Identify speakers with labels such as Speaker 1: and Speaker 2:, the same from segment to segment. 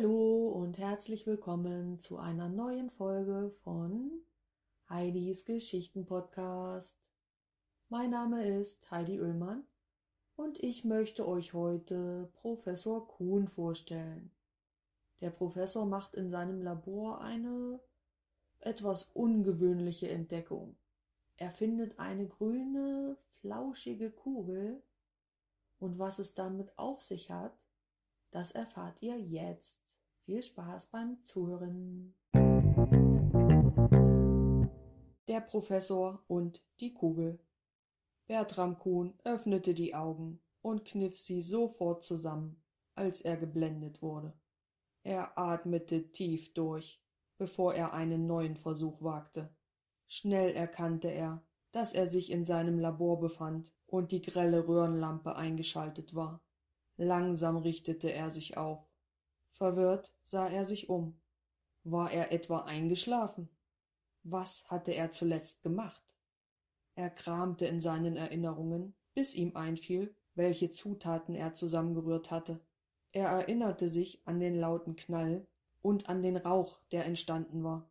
Speaker 1: Hallo und herzlich willkommen zu einer neuen Folge von Heidis Geschichten-Podcast. Mein Name ist Heidi Ullmann und ich möchte euch heute Professor Kuhn vorstellen. Der Professor macht in seinem Labor eine etwas ungewöhnliche Entdeckung. Er findet eine grüne, flauschige Kugel und was es damit auf sich hat, das erfahrt ihr jetzt. Viel Spaß beim Zuhören. Der Professor und die Kugel. Bertram Kuhn öffnete die Augen und kniff sie sofort zusammen, als er geblendet wurde. Er atmete tief durch, bevor er einen neuen Versuch wagte. Schnell erkannte er, dass er sich in seinem Labor befand und die grelle Röhrenlampe eingeschaltet war. Langsam richtete er sich auf. Verwirrt sah er sich um. War er etwa eingeschlafen? Was hatte er zuletzt gemacht? Er kramte in seinen Erinnerungen, bis ihm einfiel, welche Zutaten er zusammengerührt hatte. Er erinnerte sich an den lauten Knall und an den Rauch, der entstanden war.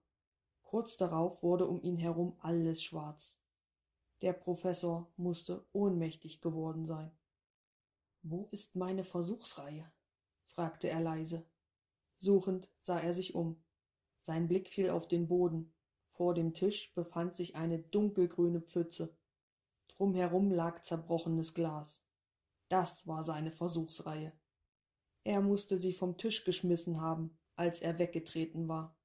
Speaker 1: Kurz darauf wurde um ihn herum alles schwarz. Der Professor musste ohnmächtig geworden sein. Wo ist meine Versuchsreihe? fragte er leise. Suchend sah er sich um. Sein Blick fiel auf den Boden. Vor dem Tisch befand sich eine dunkelgrüne Pfütze. Drumherum lag zerbrochenes Glas. Das war seine Versuchsreihe. Er musste sie vom Tisch geschmissen haben, als er weggetreten war.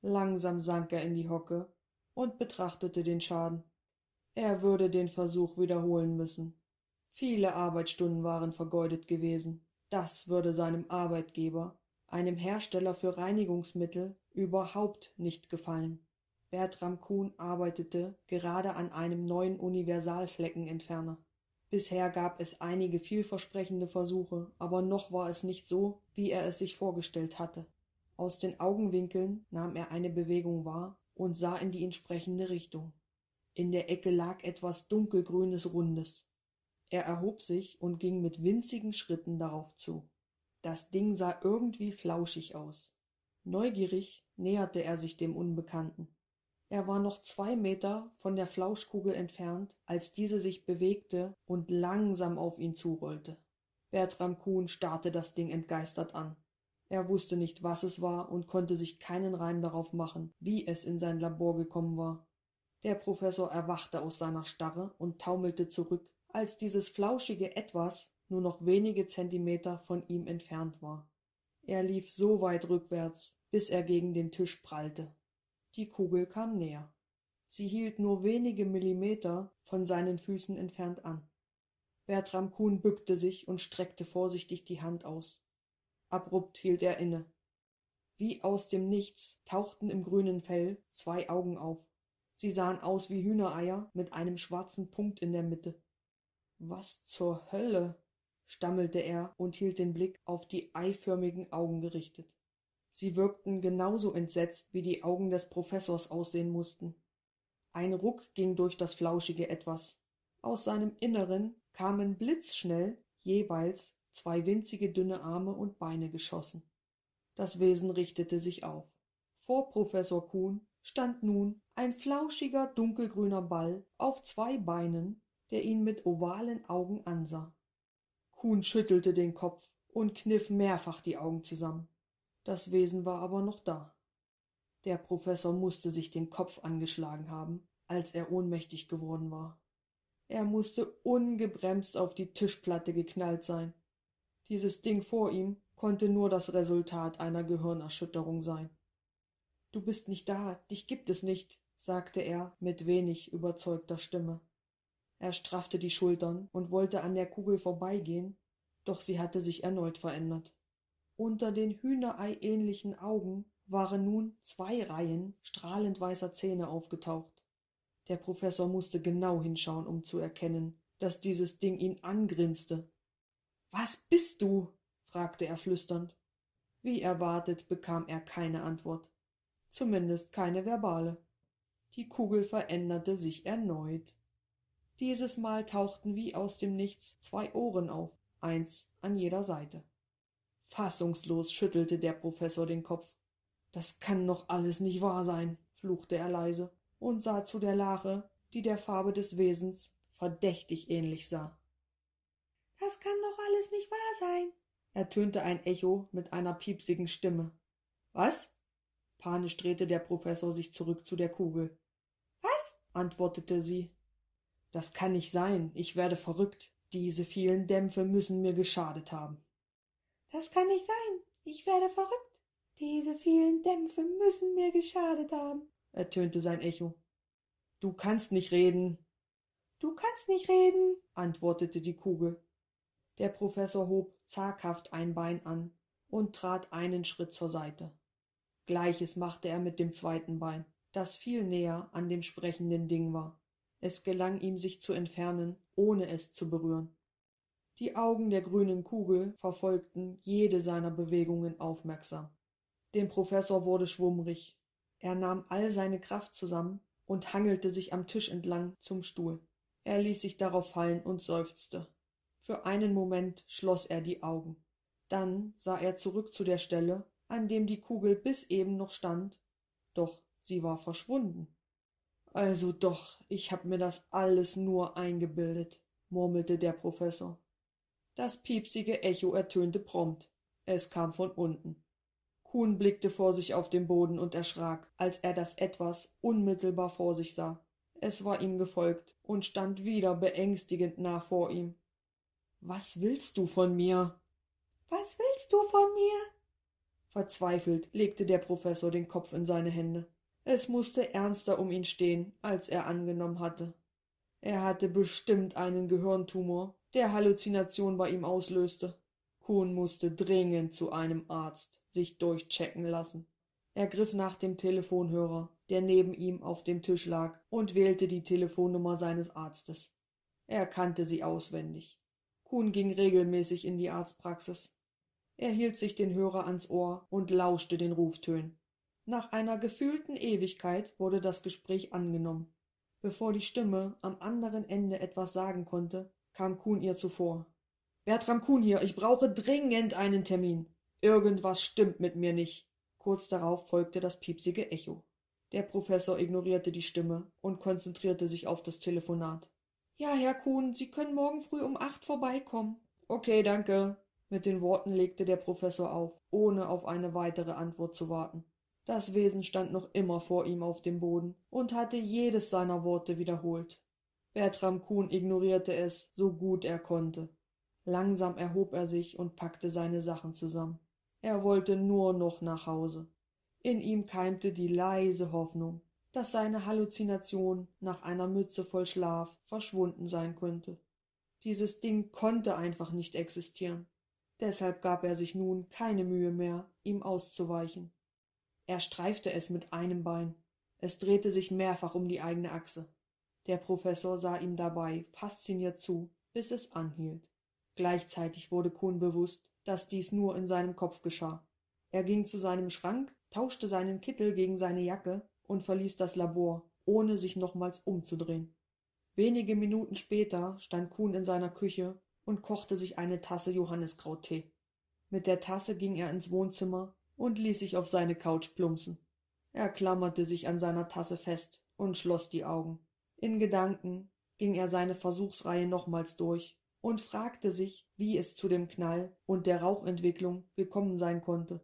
Speaker 1: Langsam sank er in die Hocke und betrachtete den Schaden. Er würde den Versuch wiederholen müssen. Viele Arbeitsstunden waren vergeudet gewesen. Das würde seinem Arbeitgeber, einem Hersteller für Reinigungsmittel, überhaupt nicht gefallen. Bertram Kuhn arbeitete gerade an einem neuen Universalfleckenentferner. Bisher gab es einige vielversprechende Versuche, aber noch war es nicht so, wie er es sich vorgestellt hatte. Aus den Augenwinkeln nahm er eine Bewegung wahr und sah in die entsprechende Richtung. In der Ecke lag etwas dunkelgrünes Rundes. Er erhob sich und ging mit winzigen Schritten darauf zu. Das Ding sah irgendwie flauschig aus. Neugierig näherte er sich dem Unbekannten. Er war noch zwei Meter von der Flauschkugel entfernt, als diese sich bewegte und langsam auf ihn zurollte. Bertram Kuhn starrte das Ding entgeistert an. Er wusste nicht, was es war und konnte sich keinen Reim darauf machen, wie es in sein Labor gekommen war. Der Professor erwachte aus seiner Starre und taumelte zurück, als dieses flauschige Etwas nur noch wenige Zentimeter von ihm entfernt war. Er lief so weit rückwärts, bis er gegen den Tisch prallte. Die Kugel kam näher. Sie hielt nur wenige Millimeter von seinen Füßen entfernt an. Bertram Kuhn bückte sich und streckte vorsichtig die Hand aus. Abrupt hielt er inne. Wie aus dem Nichts tauchten im grünen Fell zwei Augen auf. Sie sahen aus wie Hühnereier mit einem schwarzen Punkt in der Mitte. Was zur Hölle? Stammelte er und hielt den Blick auf die eiförmigen Augen gerichtet. Sie wirkten genauso entsetzt, wie die Augen des Professors aussehen mussten. Ein Ruck ging durch das flauschige Etwas. Aus seinem Inneren kamen blitzschnell jeweils zwei winzige dünne Arme und Beine geschossen. Das Wesen richtete sich auf. Vor Professor Kuhn stand nun ein flauschiger dunkelgrüner Ball auf zwei Beinen der ihn mit ovalen Augen ansah. Kuhn schüttelte den Kopf und kniff mehrfach die Augen zusammen. Das Wesen war aber noch da. Der Professor musste sich den Kopf angeschlagen haben, als er ohnmächtig geworden war. Er musste ungebremst auf die Tischplatte geknallt sein. Dieses Ding vor ihm konnte nur das Resultat einer Gehirnerschütterung sein. Du bist nicht da, dich gibt es nicht, sagte er mit wenig überzeugter Stimme. Er straffte die Schultern und wollte an der Kugel vorbeigehen, doch sie hatte sich erneut verändert. Unter den hühnereiähnlichen Augen waren nun zwei Reihen strahlend weißer Zähne aufgetaucht. Der Professor musste genau hinschauen, um zu erkennen, dass dieses Ding ihn angrinste. Was bist du? fragte er flüsternd. Wie erwartet bekam er keine Antwort, zumindest keine verbale. Die Kugel veränderte sich erneut. Dieses Mal tauchten wie aus dem Nichts zwei Ohren auf, eins an jeder Seite. Fassungslos schüttelte der Professor den Kopf. Das kann doch alles nicht wahr sein, fluchte er leise und sah zu der Lache, die der Farbe des Wesens verdächtig ähnlich sah.
Speaker 2: Das kann doch alles nicht wahr sein,
Speaker 1: ertönte ein Echo mit einer piepsigen Stimme. Was? Panisch drehte der Professor sich zurück zu der Kugel.
Speaker 2: Was?
Speaker 1: antwortete sie. Das kann nicht sein, ich werde verrückt. Diese vielen Dämpfe müssen mir geschadet haben.
Speaker 2: Das kann nicht sein, ich werde verrückt. Diese vielen Dämpfe müssen mir geschadet haben,
Speaker 1: ertönte sein Echo. Du kannst nicht reden.
Speaker 2: Du kannst nicht reden,
Speaker 1: antwortete die Kugel. Der Professor hob zaghaft ein Bein an und trat einen Schritt zur Seite. Gleiches machte er mit dem zweiten Bein, das viel näher an dem sprechenden Ding war. Es gelang ihm, sich zu entfernen, ohne es zu berühren. Die Augen der grünen Kugel verfolgten jede seiner Bewegungen aufmerksam. Dem Professor wurde schwummrig. Er nahm all seine Kraft zusammen und hangelte sich am Tisch entlang zum Stuhl. Er ließ sich darauf fallen und seufzte. Für einen Moment schloss er die Augen. Dann sah er zurück zu der Stelle, an dem die Kugel bis eben noch stand, doch sie war verschwunden. Also doch, ich hab mir das alles nur eingebildet, murmelte der Professor. Das piepsige Echo ertönte prompt. Es kam von unten. Kuhn blickte vor sich auf den Boden und erschrak, als er das Etwas unmittelbar vor sich sah. Es war ihm gefolgt und stand wieder beängstigend nah vor ihm. Was willst du von mir?
Speaker 2: Was willst du von mir?
Speaker 1: Verzweifelt legte der Professor den Kopf in seine Hände. Es musste ernster um ihn stehen, als er angenommen hatte. Er hatte bestimmt einen Gehirntumor, der Halluzination bei ihm auslöste. Kuhn musste dringend zu einem Arzt sich durchchecken lassen. Er griff nach dem Telefonhörer, der neben ihm auf dem Tisch lag, und wählte die Telefonnummer seines Arztes. Er kannte sie auswendig. Kuhn ging regelmäßig in die Arztpraxis. Er hielt sich den Hörer ans Ohr und lauschte den Ruftönen. Nach einer gefühlten Ewigkeit wurde das Gespräch angenommen. Bevor die Stimme am anderen Ende etwas sagen konnte, kam Kuhn ihr zuvor. Bertram Kuhn hier, ich brauche dringend einen Termin. Irgendwas stimmt mit mir nicht. Kurz darauf folgte das piepsige Echo. Der Professor ignorierte die Stimme und konzentrierte sich auf das Telefonat. Ja, Herr Kuhn, Sie können morgen früh um acht vorbeikommen. Okay, danke. Mit den Worten legte der Professor auf, ohne auf eine weitere Antwort zu warten. Das Wesen stand noch immer vor ihm auf dem Boden und hatte jedes seiner Worte wiederholt. Bertram Kuhn ignorierte es, so gut er konnte. Langsam erhob er sich und packte seine Sachen zusammen. Er wollte nur noch nach Hause. In ihm keimte die leise Hoffnung, dass seine Halluzination nach einer Mütze voll Schlaf verschwunden sein könnte. Dieses Ding konnte einfach nicht existieren. Deshalb gab er sich nun keine Mühe mehr, ihm auszuweichen. Er streifte es mit einem Bein. Es drehte sich mehrfach um die eigene Achse. Der Professor sah ihm dabei fasziniert zu, bis es anhielt. Gleichzeitig wurde Kuhn bewusst, dass dies nur in seinem Kopf geschah. Er ging zu seinem Schrank, tauschte seinen Kittel gegen seine Jacke und verließ das Labor, ohne sich nochmals umzudrehen. Wenige Minuten später stand Kuhn in seiner Küche und kochte sich eine Tasse Johanniskrauttee. Mit der Tasse ging er ins Wohnzimmer und ließ sich auf seine Couch plumpsen. Er klammerte sich an seiner Tasse fest und schloss die Augen. In Gedanken ging er seine Versuchsreihe nochmals durch und fragte sich, wie es zu dem Knall und der Rauchentwicklung gekommen sein konnte.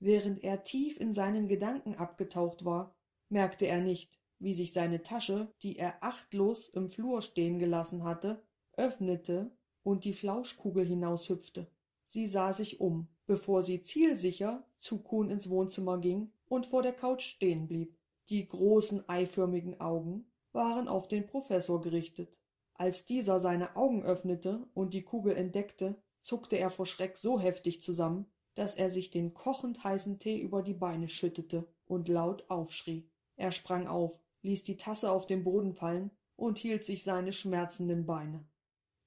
Speaker 1: Während er tief in seinen Gedanken abgetaucht war, merkte er nicht, wie sich seine Tasche, die er achtlos im Flur stehen gelassen hatte, öffnete und die Flauschkugel hinaushüpfte. Sie sah sich um, bevor sie zielsicher zu Kuhn ins Wohnzimmer ging und vor der Couch stehen blieb. Die großen eiförmigen Augen waren auf den Professor gerichtet. Als dieser seine Augen öffnete und die Kugel entdeckte, zuckte er vor Schreck so heftig zusammen, dass er sich den kochend heißen Tee über die Beine schüttete und laut aufschrie. Er sprang auf, ließ die Tasse auf den Boden fallen und hielt sich seine schmerzenden Beine.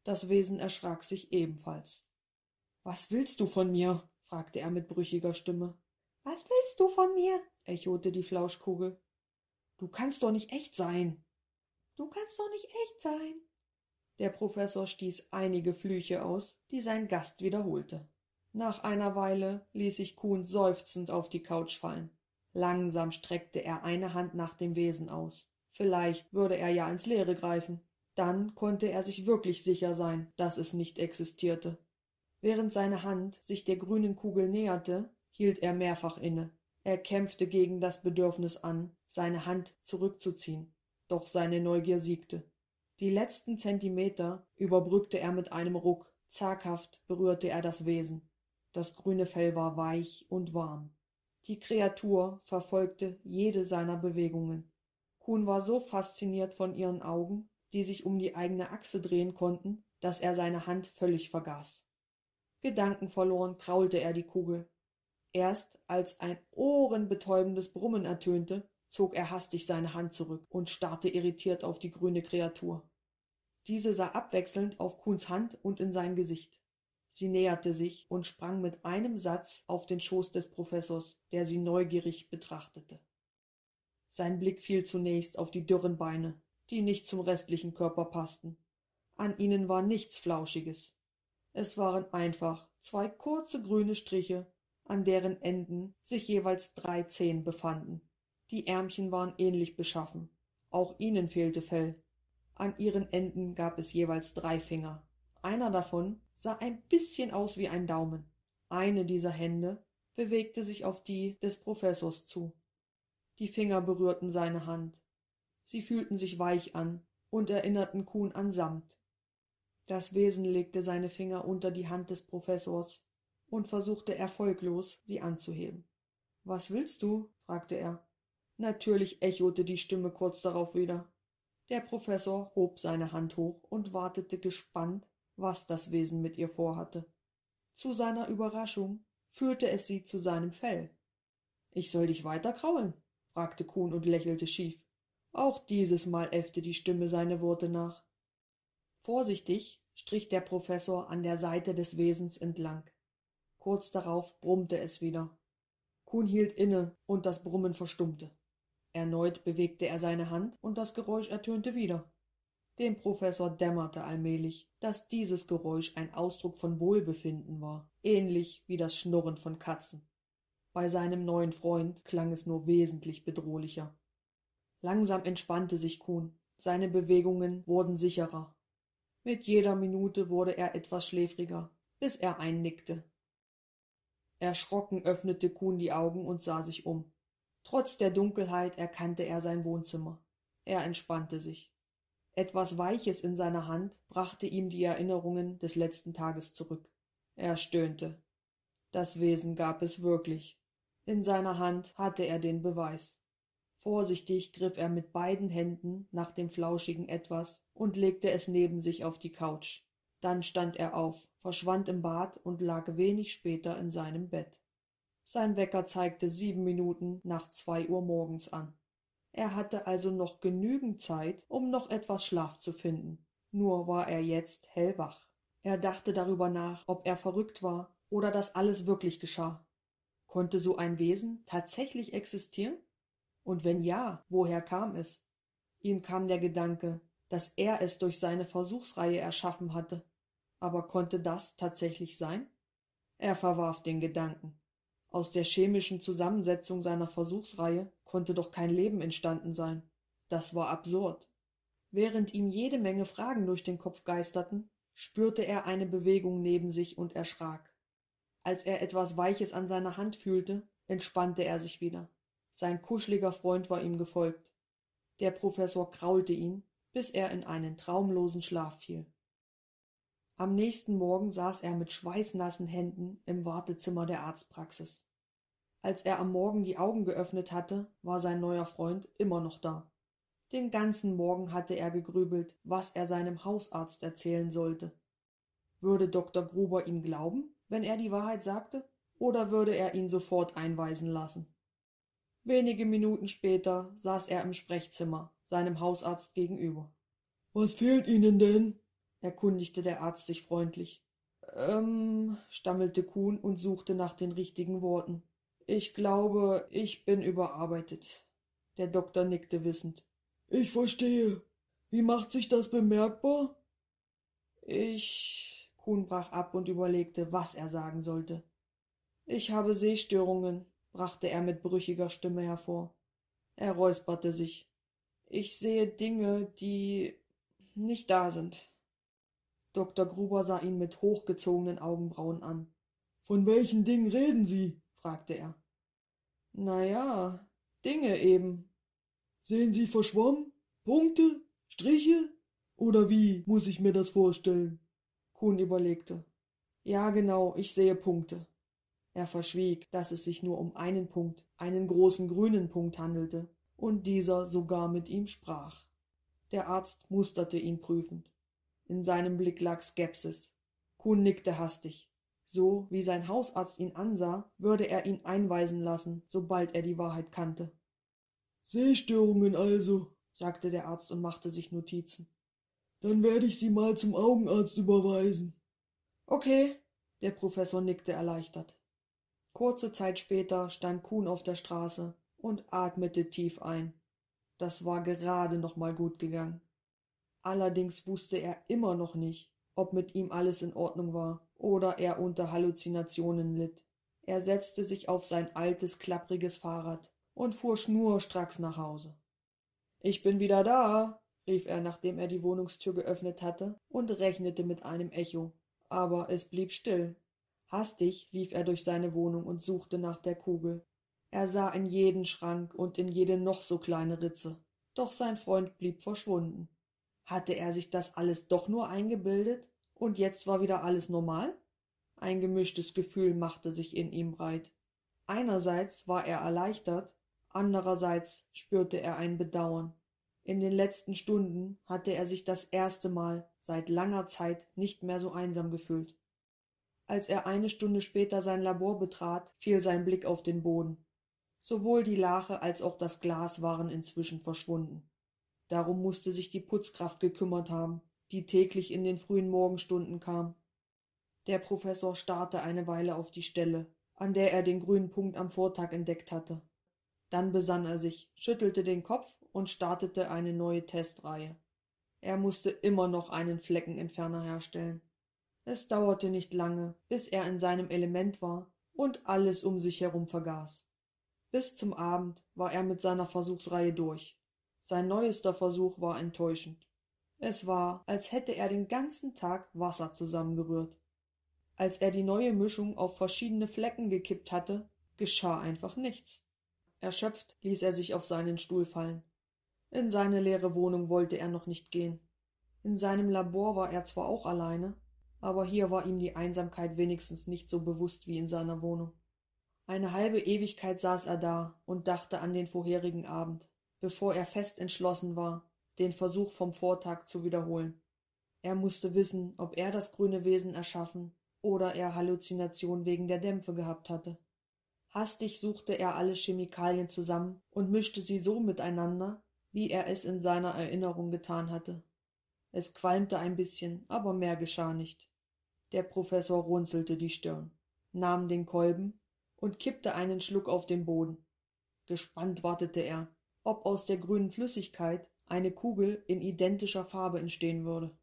Speaker 1: Das Wesen erschrak sich ebenfalls. Was willst du von mir? fragte er mit brüchiger Stimme.
Speaker 2: Was willst du von mir?
Speaker 1: echote die Flauschkugel. Du kannst doch nicht echt sein.
Speaker 2: Du kannst doch nicht echt sein.
Speaker 1: Der Professor stieß einige Flüche aus, die sein Gast wiederholte. Nach einer Weile ließ sich Kuhn seufzend auf die Couch fallen. Langsam streckte er eine Hand nach dem Wesen aus. Vielleicht würde er ja ins Leere greifen. Dann konnte er sich wirklich sicher sein, dass es nicht existierte. Während seine Hand sich der grünen Kugel näherte, hielt er mehrfach inne. Er kämpfte gegen das Bedürfnis an, seine Hand zurückzuziehen, doch seine Neugier siegte. Die letzten Zentimeter überbrückte er mit einem Ruck, zaghaft berührte er das Wesen. Das grüne Fell war weich und warm. Die Kreatur verfolgte jede seiner Bewegungen. Kuhn war so fasziniert von ihren Augen, die sich um die eigene Achse drehen konnten, dass er seine Hand völlig vergaß. Gedankenverloren kraulte er die Kugel. Erst als ein ohrenbetäubendes Brummen ertönte, zog er hastig seine Hand zurück und starrte irritiert auf die grüne Kreatur. Diese sah abwechselnd auf Kuhns Hand und in sein Gesicht. Sie näherte sich und sprang mit einem Satz auf den Schoß des Professors, der sie neugierig betrachtete. Sein Blick fiel zunächst auf die dürren Beine, die nicht zum restlichen Körper passten. An ihnen war nichts Flauschiges. Es waren einfach zwei kurze grüne Striche, an deren Enden sich jeweils drei Zehen befanden. Die Ärmchen waren ähnlich beschaffen. Auch ihnen fehlte Fell. An ihren Enden gab es jeweils drei Finger. Einer davon sah ein bisschen aus wie ein Daumen. Eine dieser Hände bewegte sich auf die des Professors zu. Die Finger berührten seine Hand. Sie fühlten sich weich an und erinnerten Kuhn an Samt. Das Wesen legte seine Finger unter die Hand des Professors und versuchte erfolglos, sie anzuheben. Was willst du? fragte er. Natürlich echote die Stimme kurz darauf wieder. Der Professor hob seine Hand hoch und wartete gespannt, was das Wesen mit ihr vorhatte. Zu seiner Überraschung führte es sie zu seinem Fell. Ich soll dich weiter kraulen? fragte Kuhn und lächelte schief. Auch dieses Mal äffte die Stimme seine Worte nach. Vorsichtig strich der Professor an der Seite des Wesens entlang. Kurz darauf brummte es wieder. Kuhn hielt inne und das Brummen verstummte. Erneut bewegte er seine Hand und das Geräusch ertönte wieder. Dem Professor dämmerte allmählich, dass dieses Geräusch ein Ausdruck von Wohlbefinden war, ähnlich wie das Schnurren von Katzen. Bei seinem neuen Freund klang es nur wesentlich bedrohlicher. Langsam entspannte sich Kuhn. Seine Bewegungen wurden sicherer. Mit jeder Minute wurde er etwas schläfriger, bis er einnickte. Erschrocken öffnete Kuhn die Augen und sah sich um. Trotz der Dunkelheit erkannte er sein Wohnzimmer. Er entspannte sich. Etwas Weiches in seiner Hand brachte ihm die Erinnerungen des letzten Tages zurück. Er stöhnte. Das Wesen gab es wirklich. In seiner Hand hatte er den Beweis. Vorsichtig griff er mit beiden Händen nach dem flauschigen Etwas und legte es neben sich auf die Couch. Dann stand er auf, verschwand im Bad und lag wenig später in seinem Bett. Sein Wecker zeigte sieben Minuten nach zwei Uhr morgens an. Er hatte also noch genügend Zeit, um noch etwas Schlaf zu finden. Nur war er jetzt hellwach. Er dachte darüber nach, ob er verrückt war oder dass alles wirklich geschah. Konnte so ein Wesen tatsächlich existieren? Und wenn ja, woher kam es? Ihm kam der Gedanke, dass er es durch seine Versuchsreihe erschaffen hatte. Aber konnte das tatsächlich sein? Er verwarf den Gedanken. Aus der chemischen Zusammensetzung seiner Versuchsreihe konnte doch kein Leben entstanden sein. Das war absurd. Während ihm jede Menge Fragen durch den Kopf geisterten, spürte er eine Bewegung neben sich und erschrak. Als er etwas Weiches an seiner Hand fühlte, entspannte er sich wieder. Sein kuscheliger Freund war ihm gefolgt. Der Professor kraulte ihn, bis er in einen traumlosen Schlaf fiel. Am nächsten Morgen saß er mit schweißnassen Händen im Wartezimmer der Arztpraxis. Als er am Morgen die Augen geöffnet hatte, war sein neuer Freund immer noch da. Den ganzen Morgen hatte er gegrübelt, was er seinem Hausarzt erzählen sollte. Würde Dr. Gruber ihm glauben? wenn er die Wahrheit sagte, oder würde er ihn sofort einweisen lassen? Wenige Minuten später saß er im Sprechzimmer, seinem Hausarzt gegenüber. Was fehlt Ihnen denn? erkundigte der Arzt sich freundlich. Ähm, stammelte Kuhn und suchte nach den richtigen Worten. Ich glaube, ich bin überarbeitet. Der Doktor nickte wissend. Ich verstehe. Wie macht sich das bemerkbar? Ich Kuhn brach ab und überlegte, was er sagen sollte. Ich habe Sehstörungen, brachte er mit brüchiger Stimme hervor. Er räusperte sich. Ich sehe Dinge, die nicht da sind. Dr. Gruber sah ihn mit hochgezogenen Augenbrauen an. Von welchen Dingen reden Sie? fragte er. Na ja, Dinge eben. Sehen Sie verschwommen? Punkte? Striche? Oder wie muss ich mir das vorstellen? Kuhn überlegte. Ja, genau, ich sehe Punkte. Er verschwieg, dass es sich nur um einen Punkt, einen großen grünen Punkt handelte, und dieser sogar mit ihm sprach. Der Arzt musterte ihn prüfend. In seinem Blick lag Skepsis. Kuhn nickte hastig. So wie sein Hausarzt ihn ansah, würde er ihn einweisen lassen, sobald er die Wahrheit kannte. Sehstörungen also, sagte der Arzt und machte sich Notizen. Dann werde ich Sie mal zum Augenarzt überweisen. Okay, der Professor nickte erleichtert. Kurze Zeit später stand Kuhn auf der Straße und atmete tief ein. Das war gerade noch mal gut gegangen. Allerdings wusste er immer noch nicht, ob mit ihm alles in Ordnung war oder er unter Halluzinationen litt. Er setzte sich auf sein altes, klappriges Fahrrad und fuhr schnurstracks nach Hause. Ich bin wieder da, rief er, nachdem er die Wohnungstür geöffnet hatte und rechnete mit einem Echo. Aber es blieb still. Hastig lief er durch seine Wohnung und suchte nach der Kugel. Er sah in jeden Schrank und in jede noch so kleine Ritze, doch sein Freund blieb verschwunden. Hatte er sich das alles doch nur eingebildet, und jetzt war wieder alles normal? Ein gemischtes Gefühl machte sich in ihm breit. Einerseits war er erleichtert, andererseits spürte er ein Bedauern. In den letzten Stunden hatte er sich das erste Mal seit langer Zeit nicht mehr so einsam gefühlt. Als er eine Stunde später sein Labor betrat, fiel sein Blick auf den Boden. Sowohl die Lache als auch das Glas waren inzwischen verschwunden. Darum musste sich die Putzkraft gekümmert haben, die täglich in den frühen Morgenstunden kam. Der Professor starrte eine Weile auf die Stelle, an der er den grünen Punkt am Vortag entdeckt hatte. Dann besann er sich, schüttelte den Kopf und startete eine neue Testreihe. Er musste immer noch einen Fleckenentferner herstellen. Es dauerte nicht lange, bis er in seinem Element war und alles um sich herum vergaß. Bis zum Abend war er mit seiner Versuchsreihe durch. Sein neuester Versuch war enttäuschend. Es war, als hätte er den ganzen Tag Wasser zusammengerührt. Als er die neue Mischung auf verschiedene Flecken gekippt hatte, geschah einfach nichts. Erschöpft ließ er sich auf seinen Stuhl fallen. In seine leere Wohnung wollte er noch nicht gehen. In seinem Labor war er zwar auch alleine, aber hier war ihm die Einsamkeit wenigstens nicht so bewusst wie in seiner Wohnung. Eine halbe Ewigkeit saß er da und dachte an den vorherigen Abend, bevor er fest entschlossen war, den Versuch vom Vortag zu wiederholen. Er musste wissen, ob er das grüne Wesen erschaffen oder er Halluzination wegen der Dämpfe gehabt hatte. Hastig suchte er alle Chemikalien zusammen und mischte sie so miteinander, wie er es in seiner Erinnerung getan hatte. Es qualmte ein bisschen, aber mehr geschah nicht. Der Professor runzelte die Stirn, nahm den Kolben und kippte einen Schluck auf den Boden. Gespannt wartete er, ob aus der grünen Flüssigkeit eine Kugel in identischer Farbe entstehen würde.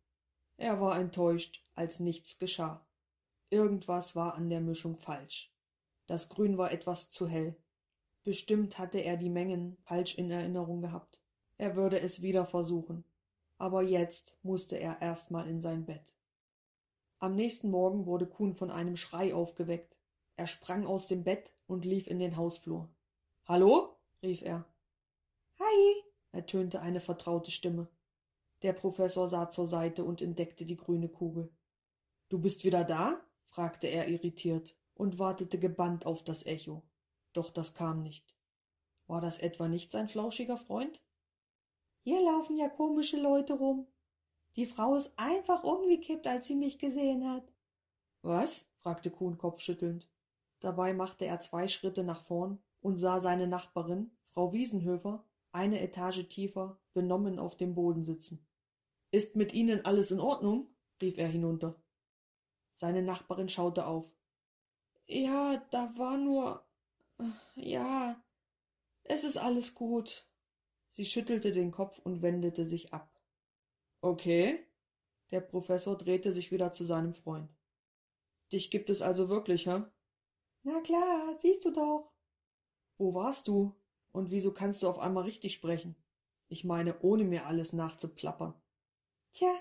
Speaker 1: Er war enttäuscht, als nichts geschah. Irgendwas war an der Mischung falsch. Das Grün war etwas zu hell. Bestimmt hatte er die Mengen falsch in Erinnerung gehabt. Er würde es wieder versuchen. Aber jetzt musste er erst mal in sein Bett. Am nächsten Morgen wurde Kuhn von einem Schrei aufgeweckt. Er sprang aus dem Bett und lief in den Hausflur. Hallo? rief er.
Speaker 2: Hi,
Speaker 1: ertönte eine vertraute Stimme. Der Professor sah zur Seite und entdeckte die grüne Kugel. Du bist wieder da? fragte er irritiert und wartete gebannt auf das Echo. Doch das kam nicht. War das etwa nicht sein flauschiger Freund?
Speaker 2: Hier laufen ja komische Leute rum. Die Frau ist einfach umgekippt, als sie mich gesehen hat.
Speaker 1: Was? fragte Kuhn kopfschüttelnd. Dabei machte er zwei Schritte nach vorn und sah seine Nachbarin, Frau Wiesenhöfer, eine Etage tiefer, benommen auf dem Boden sitzen. Ist mit Ihnen alles in Ordnung? rief er hinunter. Seine Nachbarin schaute auf. Ja, da war nur. Ja, es ist alles gut. Sie schüttelte den Kopf und wendete sich ab. Okay. Der Professor drehte sich wieder zu seinem Freund. Dich gibt es also wirklich, hä?
Speaker 2: Na klar, siehst du doch.
Speaker 1: Wo warst du? Und wieso kannst du auf einmal richtig sprechen? Ich meine, ohne mir alles nachzuplappern.
Speaker 2: Tja,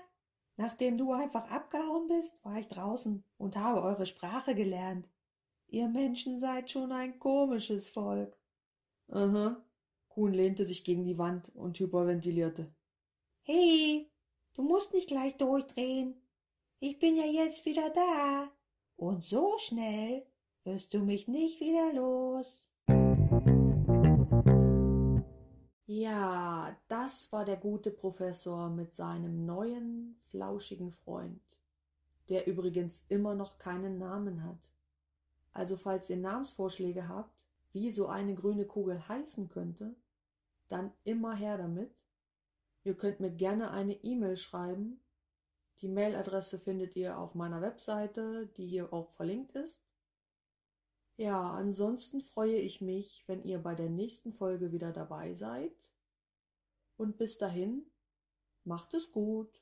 Speaker 2: nachdem du einfach abgehauen bist, war ich draußen und habe eure Sprache gelernt. Ihr Menschen seid schon ein komisches Volk.
Speaker 1: Aha. Kuhn lehnte sich gegen die Wand und hyperventilierte.
Speaker 2: Hey, du musst nicht gleich durchdrehen. Ich bin ja jetzt wieder da. Und so schnell wirst du mich nicht wieder los.
Speaker 1: Ja, das war der gute Professor mit seinem neuen, flauschigen Freund, der übrigens immer noch keinen Namen hat. Also falls ihr Namensvorschläge habt, wie so eine grüne Kugel heißen könnte, dann immer her damit. Ihr könnt mir gerne eine E-Mail schreiben. Die Mailadresse findet ihr auf meiner Webseite, die hier auch verlinkt ist. Ja, ansonsten freue ich mich, wenn ihr bei der nächsten Folge wieder dabei seid. Und bis dahin, macht es gut.